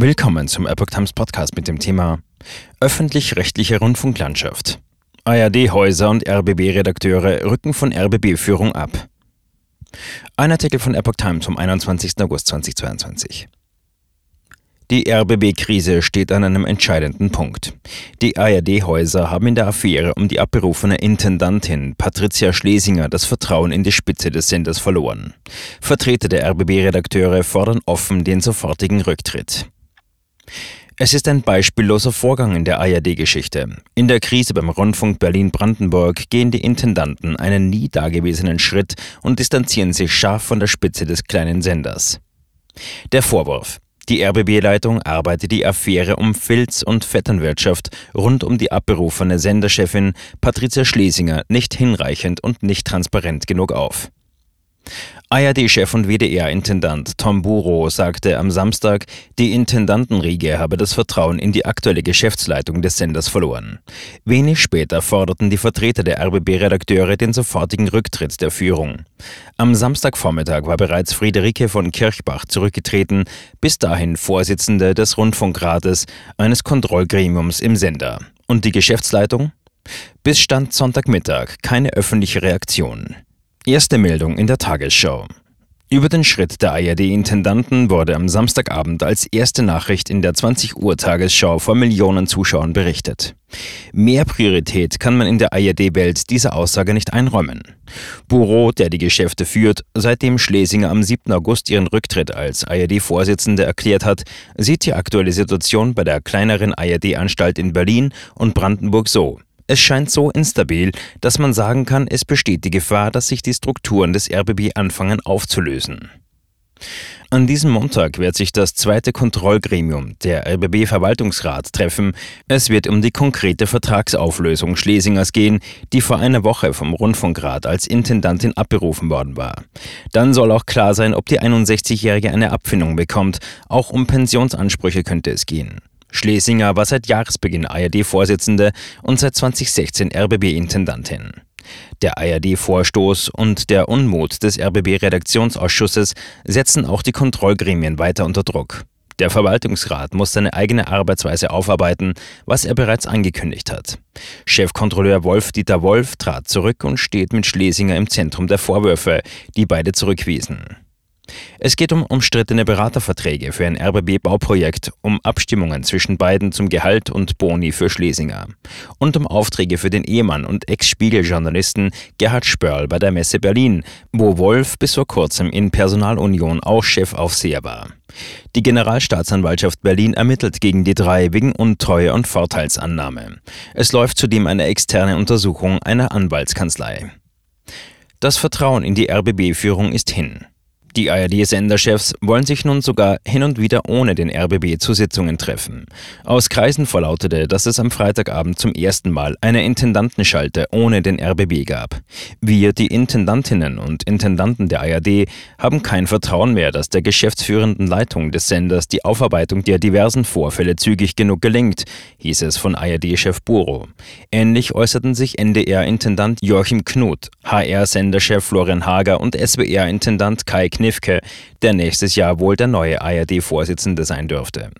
Willkommen zum Epoch Times Podcast mit dem Thema Öffentlich-rechtliche Rundfunklandschaft. ARD-Häuser und RBB-Redakteure rücken von RBB-Führung ab. Ein Artikel von Epoch Times vom 21. August 2022. Die RBB-Krise steht an einem entscheidenden Punkt. Die ARD-Häuser haben in der Affäre um die abberufene Intendantin Patricia Schlesinger das Vertrauen in die Spitze des Senders verloren. Vertreter der RBB-Redakteure fordern offen den sofortigen Rücktritt. Es ist ein beispielloser Vorgang in der ARD-Geschichte. In der Krise beim Rundfunk Berlin-Brandenburg gehen die Intendanten einen nie dagewesenen Schritt und distanzieren sich scharf von der Spitze des kleinen Senders. Der Vorwurf. Die RBB-Leitung arbeitet die Affäre um Filz- und Vetternwirtschaft rund um die abberufene Senderchefin Patricia Schlesinger nicht hinreichend und nicht transparent genug auf. ARD-Chef und WDR-Intendant Tom Buro sagte am Samstag, die Intendantenriege habe das Vertrauen in die aktuelle Geschäftsleitung des Senders verloren. Wenig später forderten die Vertreter der RBB-Redakteure den sofortigen Rücktritt der Führung. Am Samstagvormittag war bereits Friederike von Kirchbach zurückgetreten, bis dahin Vorsitzende des Rundfunkrates, eines Kontrollgremiums im Sender. Und die Geschäftsleitung? Bis Stand Sonntagmittag keine öffentliche Reaktion. Erste Meldung in der Tagesschau. Über den Schritt der ARD-Intendanten wurde am Samstagabend als erste Nachricht in der 20 Uhr Tagesschau vor Millionen Zuschauern berichtet. Mehr Priorität kann man in der ARD-Welt dieser Aussage nicht einräumen. Bureau, der die Geschäfte führt, seitdem Schlesinger am 7. August ihren Rücktritt als ARD-Vorsitzende erklärt hat, sieht die aktuelle Situation bei der kleineren ARD-Anstalt in Berlin und Brandenburg so. Es scheint so instabil, dass man sagen kann, es besteht die Gefahr, dass sich die Strukturen des RBB anfangen aufzulösen. An diesem Montag wird sich das zweite Kontrollgremium, der RBB-Verwaltungsrat, treffen. Es wird um die konkrete Vertragsauflösung Schlesingers gehen, die vor einer Woche vom Rundfunkrat als Intendantin abberufen worden war. Dann soll auch klar sein, ob die 61-Jährige eine Abfindung bekommt. Auch um Pensionsansprüche könnte es gehen. Schlesinger war seit Jahresbeginn ARD-Vorsitzende und seit 2016 RBB-Intendantin. Der ARD-Vorstoß und der Unmut des RBB-Redaktionsausschusses setzen auch die Kontrollgremien weiter unter Druck. Der Verwaltungsrat muss seine eigene Arbeitsweise aufarbeiten, was er bereits angekündigt hat. Chefkontrolleur Wolf-Dieter Wolf trat zurück und steht mit Schlesinger im Zentrum der Vorwürfe, die beide zurückwiesen. Es geht um umstrittene Beraterverträge für ein RBB-Bauprojekt, um Abstimmungen zwischen beiden zum Gehalt und Boni für Schlesinger und um Aufträge für den Ehemann und Ex-Spiegel-Journalisten Gerhard Spörl bei der Messe Berlin, wo Wolf bis vor kurzem in Personalunion auch Chefaufseher war. Die Generalstaatsanwaltschaft Berlin ermittelt gegen die drei wegen Untreue und Vorteilsannahme. Es läuft zudem eine externe Untersuchung einer Anwaltskanzlei. Das Vertrauen in die RBB-Führung ist hin. Die ARD-Senderchefs wollen sich nun sogar hin und wieder ohne den RBB zu Sitzungen treffen. Aus Kreisen verlautete, dass es am Freitagabend zum ersten Mal eine Intendantenschalte ohne den RBB gab. Wir, die Intendantinnen und Intendanten der ARD, haben kein Vertrauen mehr, dass der geschäftsführenden Leitung des Senders die Aufarbeitung der diversen Vorfälle zügig genug gelingt, hieß es von ARD-Chef Buro. Ähnlich äußerten sich NDR-Intendant Joachim Knut, HR-Senderchef Florian Hager und SWR-Intendant Kai Knifke, der nächstes Jahr wohl der neue ARD-Vorsitzende sein dürfte.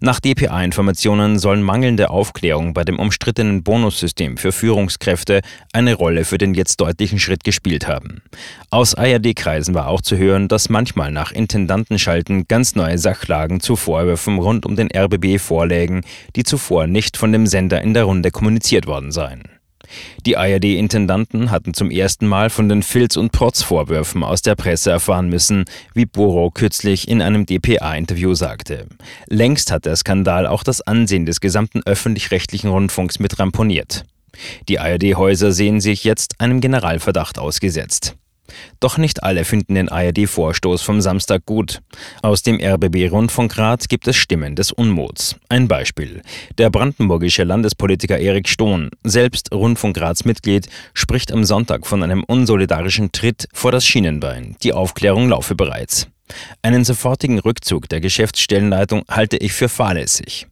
Nach dpa-Informationen sollen mangelnde Aufklärung bei dem umstrittenen Bonussystem für Führungskräfte eine Rolle für den jetzt deutlichen Schritt gespielt haben. Aus ARD-Kreisen war auch zu hören, dass manchmal nach Intendantenschalten ganz neue Sachlagen zu Vorwürfen rund um den RBB vorlägen, die zuvor nicht von dem Sender in der Runde kommuniziert worden seien. Die ARD-Intendanten hatten zum ersten Mal von den Filz- und Protzvorwürfen aus der Presse erfahren müssen, wie Boro kürzlich in einem dpa-Interview sagte. Längst hat der Skandal auch das Ansehen des gesamten öffentlich-rechtlichen Rundfunks mit ramponiert. Die ARD-Häuser sehen sich jetzt einem Generalverdacht ausgesetzt. Doch nicht alle finden den ARD-Vorstoß vom Samstag gut. Aus dem RBB-Rundfunkrat gibt es Stimmen des Unmuts. Ein Beispiel. Der brandenburgische Landespolitiker Erik Stohn, selbst Rundfunkratsmitglied, spricht am Sonntag von einem unsolidarischen Tritt vor das Schienenbein. Die Aufklärung laufe bereits. Einen sofortigen Rückzug der Geschäftsstellenleitung halte ich für fahrlässig.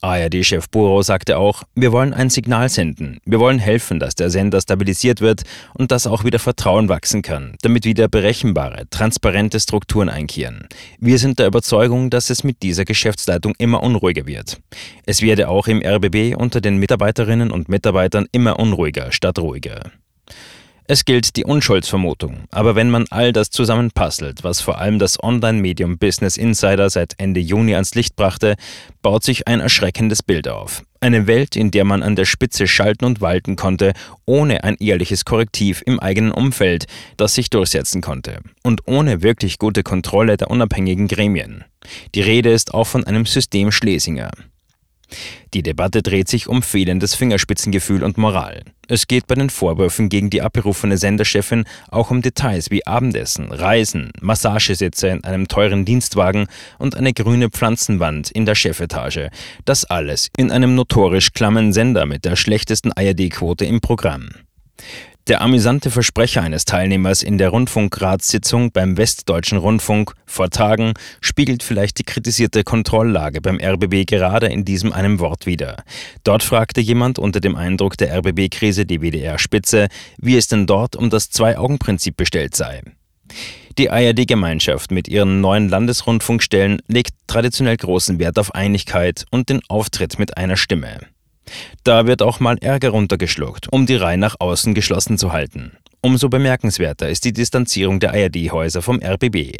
ARD-Chef Buro sagte auch, wir wollen ein Signal senden. Wir wollen helfen, dass der Sender stabilisiert wird und dass auch wieder Vertrauen wachsen kann, damit wieder berechenbare, transparente Strukturen einkehren. Wir sind der Überzeugung, dass es mit dieser Geschäftsleitung immer unruhiger wird. Es werde auch im RBB unter den Mitarbeiterinnen und Mitarbeitern immer unruhiger statt ruhiger. Es gilt die Unschuldsvermutung, aber wenn man all das zusammenpasselt, was vor allem das Online-Medium Business Insider seit Ende Juni ans Licht brachte, baut sich ein erschreckendes Bild auf. Eine Welt, in der man an der Spitze schalten und walten konnte, ohne ein ehrliches Korrektiv im eigenen Umfeld, das sich durchsetzen konnte, und ohne wirklich gute Kontrolle der unabhängigen Gremien. Die Rede ist auch von einem System Schlesinger. Die Debatte dreht sich um fehlendes Fingerspitzengefühl und Moral. Es geht bei den Vorwürfen gegen die abberufene Senderchefin auch um Details wie Abendessen, Reisen, Massagesitze in einem teuren Dienstwagen und eine grüne Pflanzenwand in der Chefetage. Das alles in einem notorisch klammen Sender mit der schlechtesten ARD-Quote im Programm. Der amüsante Versprecher eines Teilnehmers in der Rundfunkratssitzung beim Westdeutschen Rundfunk vor Tagen spiegelt vielleicht die kritisierte Kontrolllage beim RBB gerade in diesem einem Wort wider. Dort fragte jemand unter dem Eindruck der RBB-Krise die WDR-Spitze, wie es denn dort um das Zwei-Augen-Prinzip bestellt sei. Die ARD-Gemeinschaft mit ihren neuen Landesrundfunkstellen legt traditionell großen Wert auf Einigkeit und den Auftritt mit einer Stimme. Da wird auch mal Ärger runtergeschluckt, um die Reihe nach außen geschlossen zu halten. Umso bemerkenswerter ist die Distanzierung der ARD-Häuser vom RBB.